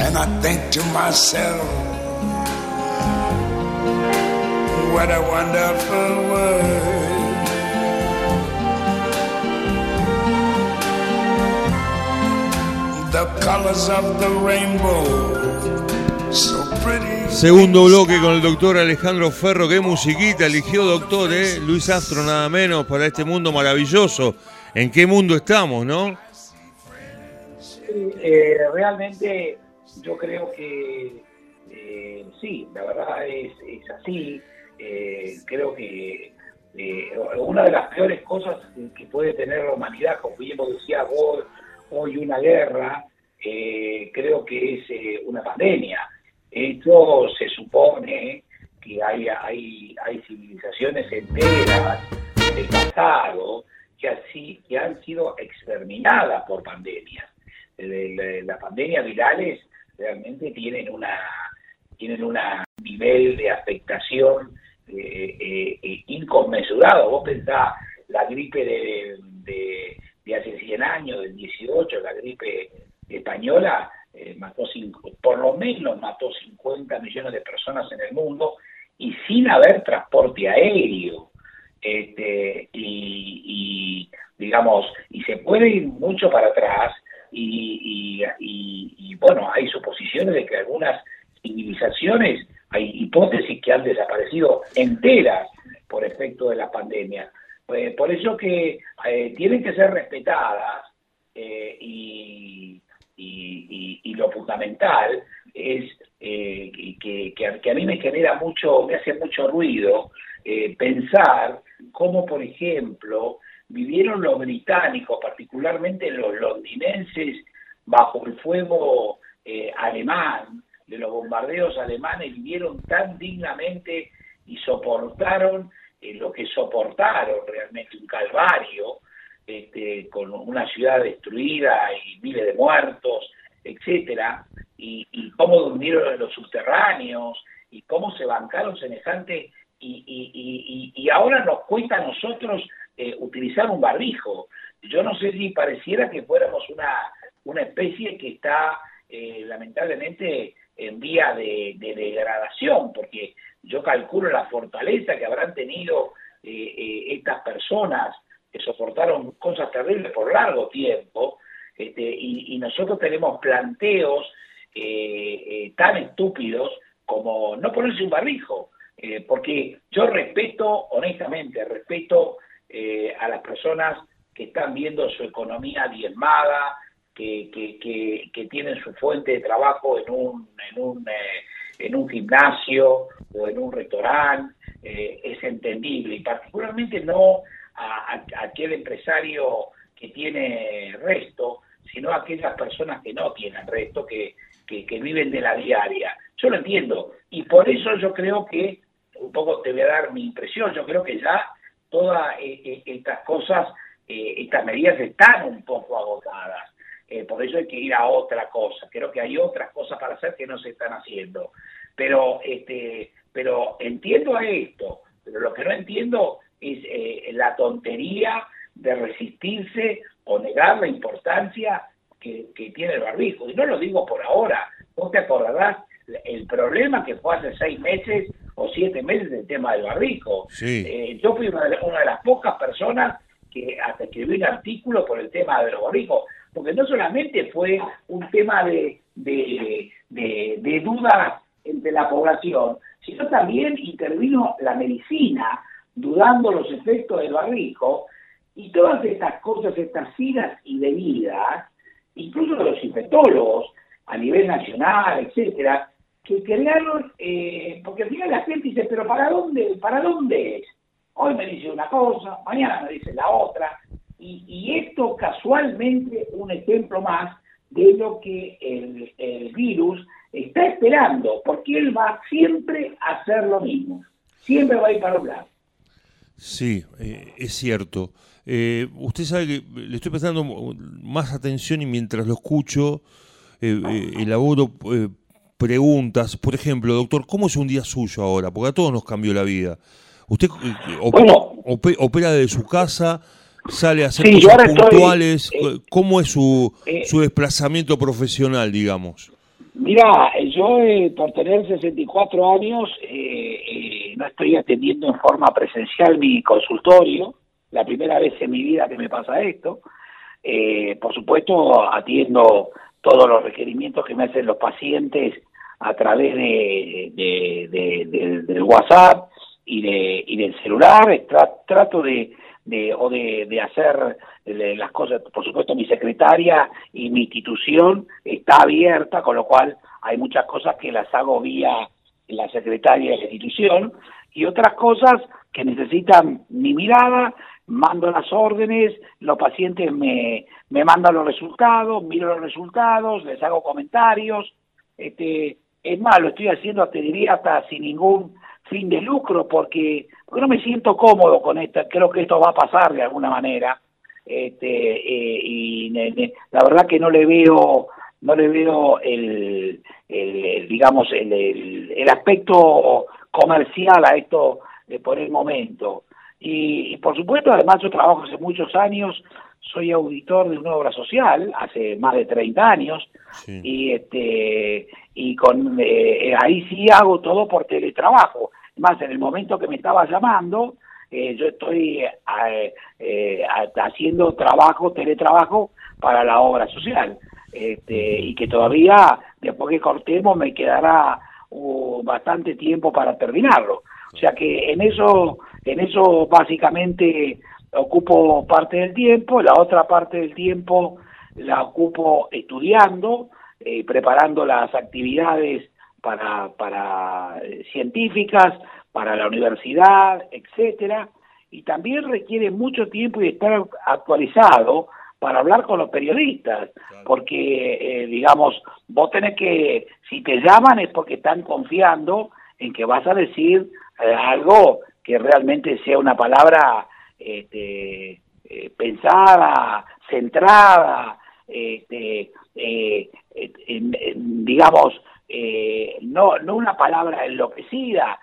And I think to myself, what a wonderful world. The colors of the rainbow, so pretty. Segundo bloque con el doctor Alejandro Ferro. Qué musiquita eligió, doctor, eh? Luis Astro, nada menos, para este mundo maravilloso. ¿En qué mundo estamos, no? Eh, realmente yo creo que eh, sí, la verdad es, es así. Eh, creo que eh, una de las peores cosas que puede tener la humanidad, como bien vos decías vos, hoy una guerra, creo que es una pandemia. Esto se supone que hay, hay, hay civilizaciones enteras del pasado que, así, que han sido exterminadas por pandemias. Eh, la- Las pandemias virales realmente tienen una tienen un nivel de afectación eh, eh, eh, inconmensurado. Vos pensás la gripe de, de, hace 100 años, del 18, la gripe española, eh, mató cinco, por lo menos mató 50 millones de personas en el mundo y sin haber transporte aéreo. Este, y, y, digamos, y se puede ir mucho para atrás y, y, bueno, hay suposiciones de que algunas civilizaciones, hay hipótesis que han desaparecido enteras por efecto de la pandemia. Eh, por eso que eh, tienen que ser respetadas eh, y, y- lo fundamental es eh, que, que- que a mí me genera mucho, me hace mucho ruido pensar cómo, por ejemplo, vivieron los británicos, particularmente los londinenses, bajo el fuego eh, alemán, de los bombardeos alemanes, vivieron tan dignamente y soportaron eh, lo que soportaron, realmente un calvario, este, con una ciudad destruida y miles de muertos, etcétera, y, cómo durmieron en los subterráneos, y cómo se bancaron semejante, y- y- y ahora nos cuesta a nosotros eh, utilizar un barbijo. Yo no sé si pareciera que fuéramos una, una especie que está eh, lamentablemente en vía de, de degradación, porque yo calculo la fortaleza que habrán tenido eh, eh, estas personas que soportaron cosas terribles por largo tiempo, este, y, nosotros tenemos planteos eh, eh, tan estúpidos como no ponerse un barbijo, porque yo respeto, honestamente, respeto eh, a las personas que están viendo su economía diezmada, que, que, tienen su fuente de trabajo en un, en un, eh, en un gimnasio o en un restaurante, eh, es entendible, y particularmente no a aquel empresario que tiene resto, sino a aquellas personas que no tienen resto, que, que, que viven de la diaria. Yo lo entiendo, y por eso yo creo que, un poco te voy a dar mi impresión, yo creo que ya todas eh, eh, estas cosas, eh, estas medidas están un poco agotadas. Eh, por eso hay que ir a otra cosa. Creo que hay otras cosas para hacer que no se están haciendo. Pero, este, pero entiendo esto. Pero lo que no entiendo es eh, la tontería de resistirse o negar la importancia que, que tiene el barbijo. Y no lo digo por ahora. Vos te acordarás el problema que fue hace seis meses o siete meses del tema del barbijo. Sí. Eh, yo fui una de, una de las pocas personas que hasta escribí un artículo por el tema de los barbijos, porque no solamente fue un tema de, de, de, de dudas entre la población, sino también intervino la medicina, dudando los efectos del barbijo, y todas estas cosas, estas idas y venidas, incluso de los infectólogos a nivel nacional, etcétera, que crearon, eh, porque al final la gente dice, pero ¿para dónde, para dónde es? Hoy me dice una cosa, mañana me dice la otra, y, esto casualmente un ejemplo más de lo que el, virus está esperando, porque él va siempre a hacer lo mismo, siempre va a ir para un lado. Sí, eh, es cierto. Eh, usted sabe que le estoy prestando más atención y mientras lo escucho, eh, elaboro preguntas. Por ejemplo, doctor, ¿cómo es un día suyo ahora? Porque a todos nos cambió la vida. Usted opera, desde su casa, sale a hacer cosas puntuales. ¿Cómo es su, su desplazamiento profesional, digamos? Mira, yo por tener 64 años no estoy atendiendo en forma presencial mi consultorio, la primera vez en mi vida que me pasa esto. Eh, por supuesto, atiendo todos los requerimientos que me hacen los pacientes a través de, del WhatsApp y, de, y del celular. trato de, de, o de, de hacer las cosas, por supuesto mi secretaria y mi institución está abierta, con lo cual hay muchas cosas que las hago vía la secretaria de la institución, y otras cosas que necesitan mi mirada, mando las órdenes, los pacientes me, me mandan los resultados, miro los resultados, les hago comentarios, este, es más, lo estoy haciendo, te diría, hasta sin ningún fin de lucro, porque, porque no me siento cómodo con esto, creo que esto va a pasar de alguna manera, este, eh, y la verdad que no le veo no le veo el, digamos, el, el, aspecto comercial a esto de por el momento. Y, por supuesto, además yo trabajo hace muchos años, soy auditor de una obra social, hace más de 30 años, y este y con eh, ahí sí hago todo por teletrabajo. Más en el momento que me estaba llamando, eh, yo estoy eh, haciendo trabajo, teletrabajo para la obra social este, y que todavía después que cortemos me quedará uh, bastante tiempo para terminarlo. O sea que en eso, en eso básicamente ocupo parte del tiempo, la otra parte del tiempo la ocupo estudiando, eh, preparando las actividades para, para eh, científicas, para la universidad, etcétera, y también requiere mucho tiempo y estar actualizado para hablar con los periodistas, porque, eh, digamos, vos tenés que, si te llaman es porque están confiando en que vas a decir eh, algo que realmente sea una palabra este, eh, pensada, centrada, este, digamos, no, no una palabra enloquecida,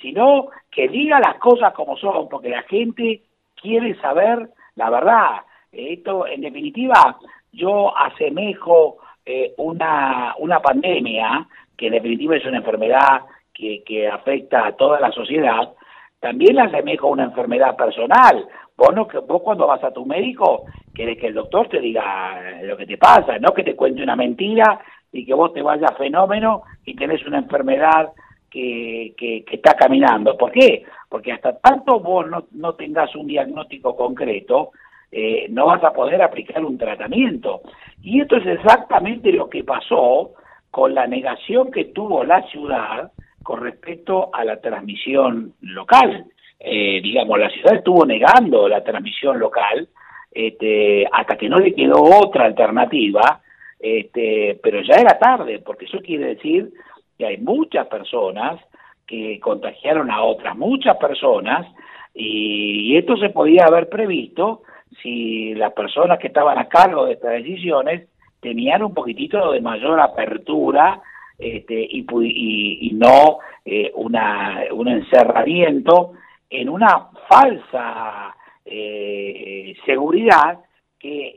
sino que diga las cosas como son, porque la gente quiere saber la verdad. Esto, en definitiva, yo asemejo eh, una, una pandemia, que en definitiva es una enfermedad que, que afecta a toda la sociedad, también la asemejo a una enfermedad personal. Vos, no, vos cuando vas a tu médico, querés que el doctor te diga lo que te pasa, no que te cuente una mentira y que vos te vayas fenómeno y tenés una enfermedad que, que, que, está caminando. ¿Por qué? Porque hasta tanto vos no, no tengas un diagnóstico concreto, eh, no vas a poder aplicar un tratamiento. Y esto es exactamente lo que pasó con la negación que tuvo la ciudad con respecto a la transmisión local. Eh, digamos, la ciudad estuvo negando la transmisión local este, hasta que no le quedó otra alternativa, este, pero ya era tarde, porque eso quiere decir que hay muchas personas que contagiaron a otras muchas personas y esto se podía haber previsto si las personas que estaban a cargo de estas decisiones tenían un poquitito de mayor apertura este, y, y, no eh, una, un encerramiento en una falsa eh, seguridad que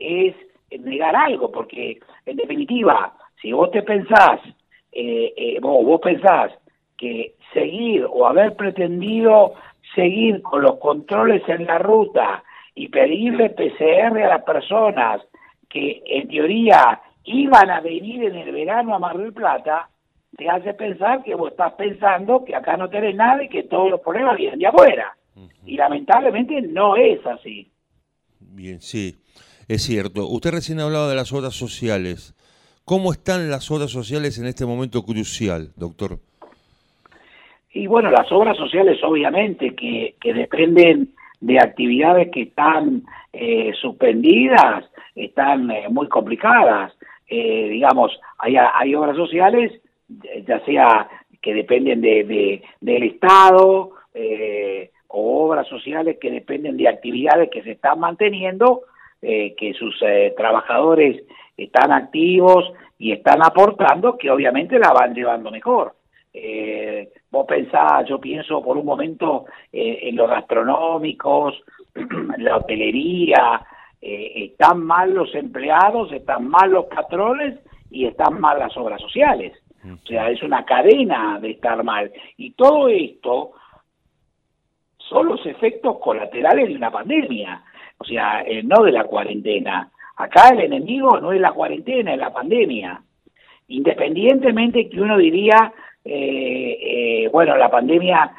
es negar algo, porque en definitiva, si vos te pensás, eh, vos, vos pensás que seguir o haber pretendido seguir con los controles en la ruta y pedirle PCR a las personas que en teoría iban a venir en el verano a Mar del Plata, te hace pensar que vos estás pensando que acá no tenés nada y que todos los problemas vienen de afuera. Y lamentablemente no es así. Bien, sí, es cierto. Usted recién hablaba de las obras sociales. ¿Cómo están las obras sociales en este momento crucial, doctor? Y bueno, las obras sociales obviamente que, que dependen de actividades que están eh, suspendidas, están eh, muy complicadas. eh, digamos, hay, hay obras sociales, ya sea que dependen de, del Estado, eh, o obras sociales que dependen de actividades que se están manteniendo, eh, que sus trabajadores están activos y están aportando, que obviamente la van llevando mejor. Eh, vos pensás, yo pienso por un momento en los gastronómicos, la hotelería, eh, están mal los empleados, están mal los patrones y están mal las obras sociales. O sea, es una cadena de estar mal. Y todo esto son los efectos colaterales de una pandemia, o sea, eh, no de la cuarentena. Acá el enemigo no es la cuarentena, es la pandemia. Independientemente que uno diría, eh, bueno, la pandemia,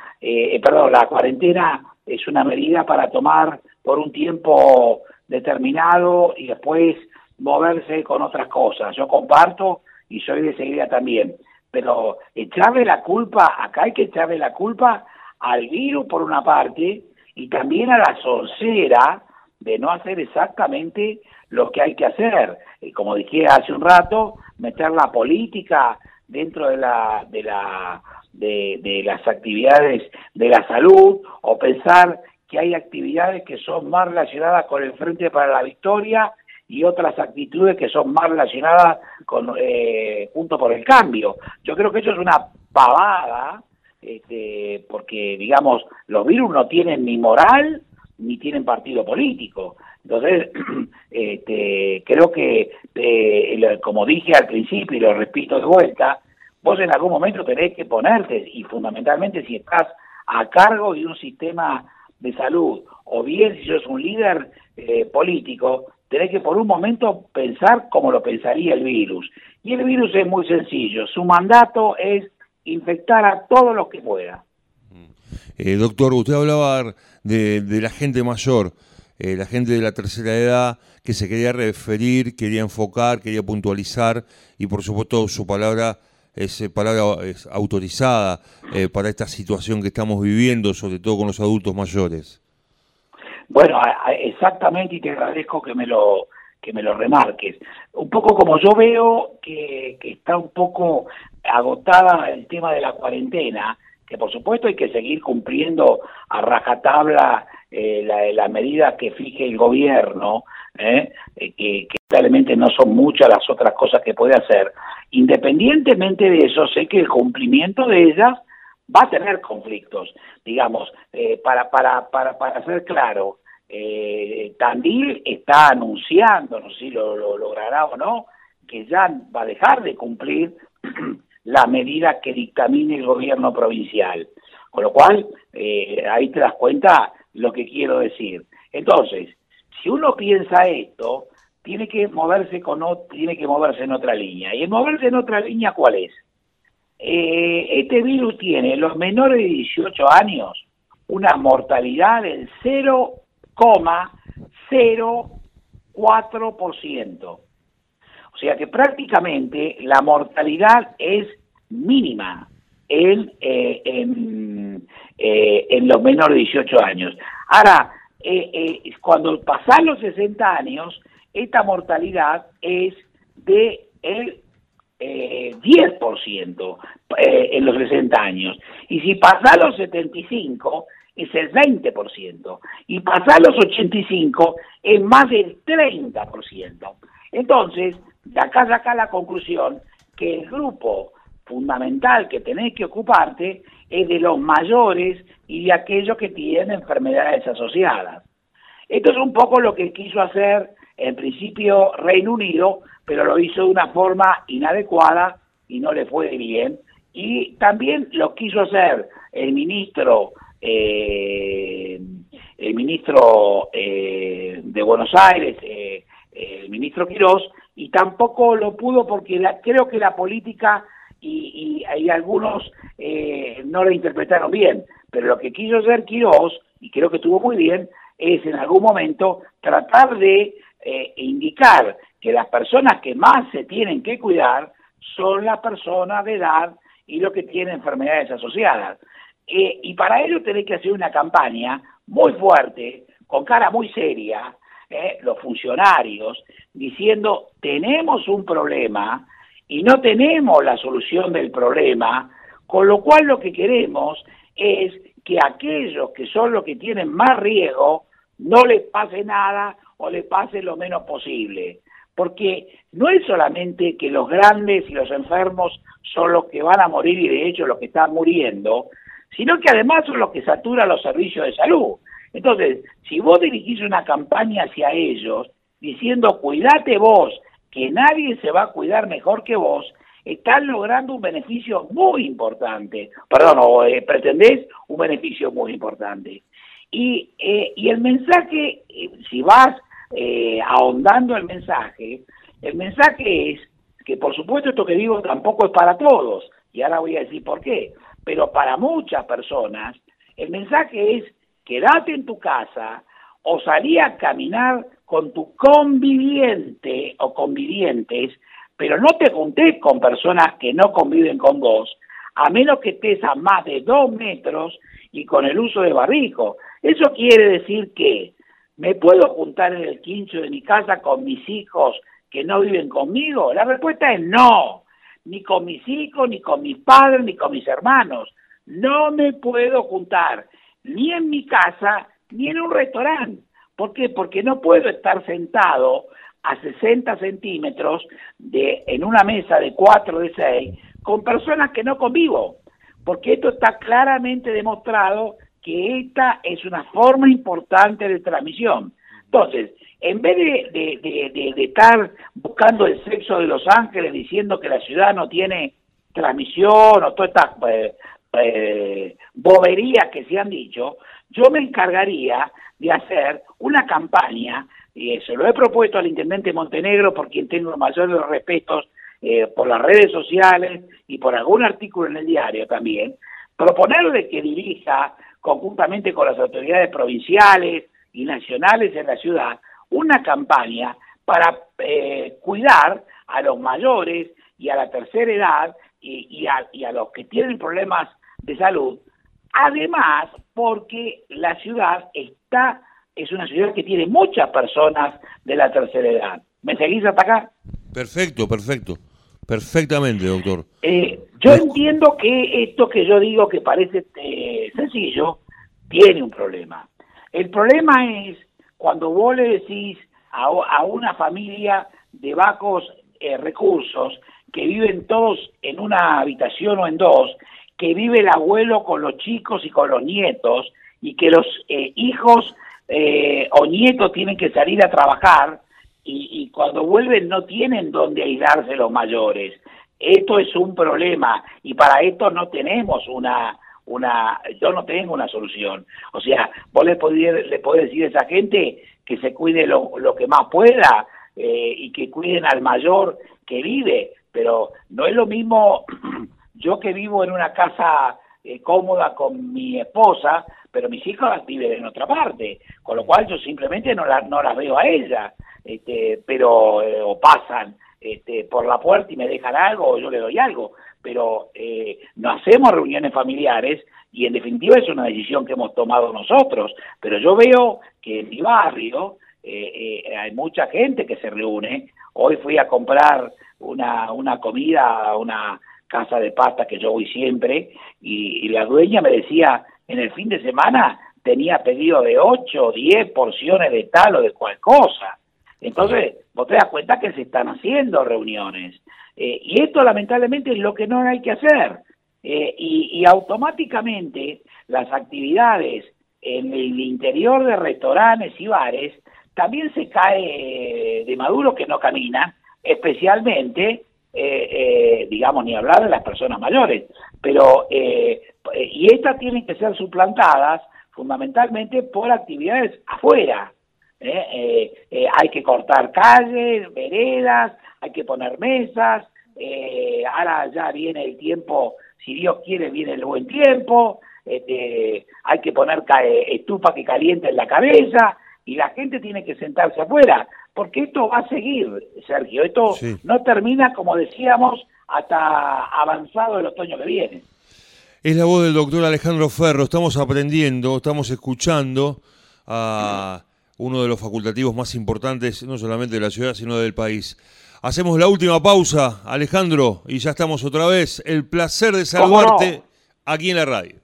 perdón, la cuarentena es una medida para tomar por un tiempo determinado y después moverse con otras cosas. Yo comparto y soy de seguida también, pero echarle la culpa, acá hay que echarle la culpa al virus por una parte y también a la sorcera de no hacer exactamente lo que hay que hacer. Y como dije hace un rato, meter la política dentro de la de la de, de las actividades de la salud o pensar que hay actividades que son más relacionadas con el Frente para la Victoria y otras actitudes que son más relacionadas con eh, Junto por el Cambio. Yo creo que eso es una pavada, este, porque, digamos, los virus no tienen ni moral ni tienen partido político. Entonces, este, creo que, eh, como dije al principio y lo repito de vuelta, vos en algún momento tenés que ponerte, y fundamentalmente si estás a cargo de un sistema de salud, o bien si sos un líder eh, político, tenés que por un momento pensar como lo pensaría el virus. Y el virus es muy sencillo, su mandato es infectar a todos los que pueda. Eh, doctor, usted hablaba de, la gente mayor, eh, la gente de la tercera edad que se quería referir, quería enfocar, quería puntualizar y por supuesto su palabra es eh, palabra es autorizada eh, para esta situación que estamos viviendo, sobre todo con los adultos mayores. Bueno, exactamente, y te agradezco que me lo que me lo remarques. Un poco como yo veo que, que está un poco agotada el tema de la cuarentena, que por supuesto hay que seguir cumpliendo a rajatabla eh, la, la medida que fije el gobierno, ¿eh? Eh, que, que realmente no son muchas las otras cosas que puede hacer. Independientemente de eso, sé que el cumplimiento de ellas va a tener conflictos. Digamos, eh, para, para, para, para ser claro, eh, Tandil está anunciando, no sé si lo, lo logrará o no, que ya va a dejar de cumplir la medida que dictamine el gobierno provincial. Con lo cual, eh, ahí te das cuenta lo que quiero decir. Entonces, si uno piensa esto, tiene que moverse con tiene que moverse en otra línea. Y el moverse en otra línea, ¿cuál es? Eh, este virus tiene los menores de 18 años una mortalidad del 0,04%. O sea que prácticamente la mortalidad es mínima en, eh, en, eh, en los menores de 18 años. Ahora, eh, eh, cuando pasan los 60 años, esta mortalidad es de el eh, 10% eh, en los 60 años. Y si pasa los 75, es el 20%. Y pasa los 85, es más del 30%. Entonces, de acá saca la conclusión que el grupo fundamental que tenés que ocuparte es de los mayores y de aquellos que tienen enfermedades asociadas. Esto es un poco lo que quiso hacer en principio Reino Unido, pero lo hizo de una forma inadecuada y no le fue bien. Y también lo quiso hacer el ministro, eh, el ministro eh, de Buenos Aires, eh, el ministro Quirós, y tampoco lo pudo porque creo que la política y, y, algunos eh, no lo interpretaron bien, pero lo que quiso hacer Quirós, y creo que estuvo muy bien, es en algún momento tratar de eh, que las personas que más se tienen que cuidar son las personas de edad y los que tienen enfermedades asociadas. Eh, y para ello tenés que hacer una campaña muy fuerte, con cara muy seria, eh, los funcionarios, diciendo tenemos un problema y no tenemos la solución del problema, con lo cual lo que queremos es que aquellos que son los que tienen más riesgo no les pase nada o les pase lo menos posible. Porque no es solamente que los grandes y los enfermos son los que van a morir y de hecho los que están muriendo, sino que además son los que saturan los servicios de salud. Entonces, si vos dirigís una campaña hacia ellos diciendo cuídate vos, que nadie se va a cuidar mejor que vos, están logrando un beneficio muy importante, perdón, o eh, pretendés un beneficio muy importante. Y, eh, y el mensaje, eh, si vas ahondando el mensaje, el mensaje es que por supuesto esto que digo tampoco es para todos, y ahora voy a decir por qué, pero para muchas personas el mensaje es quédate en tu casa o salí a caminar con tu conviviente o convivientes, pero no te juntes con personas que no conviven con vos, a menos que estés a más de dos metros y con el uso de barrico. Eso quiere decir que me puedo juntar en el quincho de mi casa con mis hijos que no viven conmigo. La respuesta es no, ni con mis hijos, ni con mis padres, ni con mis hermanos. No me puedo juntar ni en mi casa, ni en un restaurante. ¿Por qué? Porque no puedo estar sentado a 60 centímetros de, en una mesa de 4 de 6 con personas que no convivo. Porque esto está claramente demostrado que esta es una forma importante de transmisión. Entonces, en vez de, de, estar buscando el sexo de los ángeles diciendo que la ciudad no tiene transmisión o todas estas eh, eh, boberías que se han dicho, yo me encargaría de hacer una campaña, y se lo he propuesto al intendente Montenegro, por quien tengo los mayores respetos eh, por las redes sociales y por algún artículo en el diario también, proponerle que dirija conjuntamente con las autoridades provinciales y nacionales en la ciudad una campaña para eh, cuidar a los mayores y a la tercera edad y, a, y a los que tienen problemas de salud Además, porque la ciudad está, es una ciudad que tiene muchas personas de la tercera edad. ¿Me seguís hasta acá? Perfecto, perfecto. Perfectamente, doctor. Eh, yo entiendo que esto que yo digo que parece eh, sencillo, tiene un problema. El problema es cuando vos le decís a, una familia de bajos eh, recursos que viven todos en una habitación o en dos que vive el abuelo con los chicos y con los nietos y que los eh, hijos eh, o nietos tienen que salir a trabajar y, cuando vuelven no tienen donde aislarse los mayores. Esto es un problema y para esto no tenemos una, una, yo no tengo una solución. O sea, vos le podés, le podés decir a esa gente que se cuide lo, lo que más pueda eh, y que cuiden al mayor que vive, pero no es lo mismo yo que vivo en una casa eh, cómoda con mi esposa, pero mis hijas viven en otra parte, con lo cual yo simplemente no, la, no las veo a ella, este, pero eh, o pasan este, por la puerta y me dejan algo o yo le doy algo, pero eh, no hacemos reuniones familiares y en definitiva es una decisión que hemos tomado nosotros, pero yo veo que en mi barrio hay mucha gente que se reúne, hoy fui a comprar una, una comida, una casa de pasta que yo voy siempre, y, la dueña me decía, en el fin de semana tenía pedido de 8 o 10 porciones de tal o de cual cosa. Entonces, vos te das cuenta que se están haciendo reuniones. Eh, y esto lamentablemente es lo que no hay que hacer. Eh, y, automáticamente las actividades en el interior de restaurantes y bares también se cae de Maduro que no camina, especialmente eh, eh, digamos, ni hablar de las personas mayores, pero, eh, y estas tienen que ser suplantadas fundamentalmente por actividades afuera. Hay que cortar calles, veredas, hay que poner mesas, ahora ya viene el tiempo, si Dios quiere, viene el buen tiempo, este, hay que poner estufa que caliente en la cabeza, y la gente tiene que sentarse afuera porque esto va a seguir, Sergio. Esto no termina, como decíamos, hasta avanzado el otoño que viene. Es la voz del doctor Alejandro Ferro. Estamos aprendiendo, estamos escuchando a uno de los facultativos más importantes, no solamente de la ciudad, sino del país. Hacemos la última pausa, Alejandro, y ya estamos otra vez. El placer de saludarte aquí en la radio.